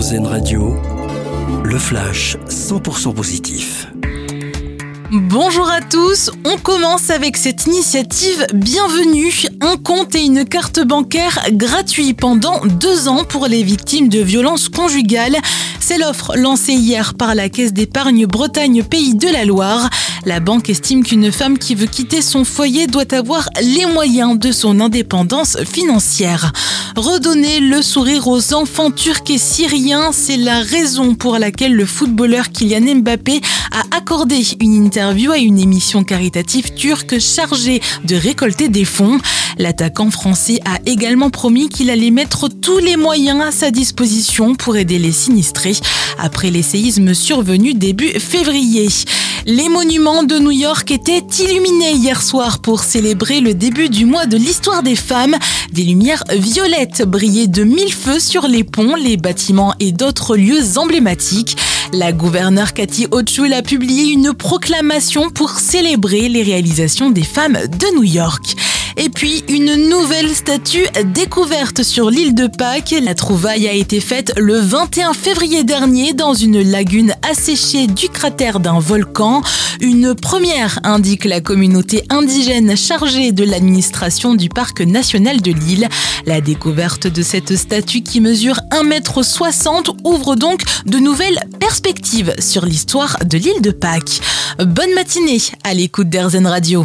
Radio, le flash 100% positif. Bonjour à tous, on commence avec cette initiative bienvenue, un compte et une carte bancaire gratuits pendant deux ans pour les victimes de violences conjugales. C'est l'offre lancée hier par la Caisse d'épargne Bretagne Pays de la Loire. La banque estime qu'une femme qui veut quitter son foyer doit avoir les moyens de son indépendance financière. Redonner le sourire aux enfants turcs et syriens, c'est la raison pour laquelle le footballeur Kylian Mbappé a accordé une interview à une émission caritative turque chargée de récolter des fonds. L'attaquant français a également promis qu'il allait mettre tous les moyens à sa disposition pour aider les sinistrés après les séismes survenus début février. Les monuments de New York étaient illuminés hier soir pour célébrer le début du mois de l'histoire des femmes. Des lumières violettes brillaient de mille feux sur les ponts, les bâtiments et d'autres lieux emblématiques. La gouverneure Cathy Hochul a publié une proclamation pour célébrer les réalisations des femmes de New York. Et puis, une nouvelle statue découverte sur l'île de Pâques. La trouvaille a été faite le 21 février dernier dans une lagune asséchée du cratère d'un volcan. Une première, indique la communauté indigène chargée de l'administration du parc national de l'île. La découverte de cette statue qui mesure 1m60 ouvre donc de nouvelles perspectives sur l'histoire de l'île de Pâques. Bonne matinée à l'écoute d'Airzen Radio.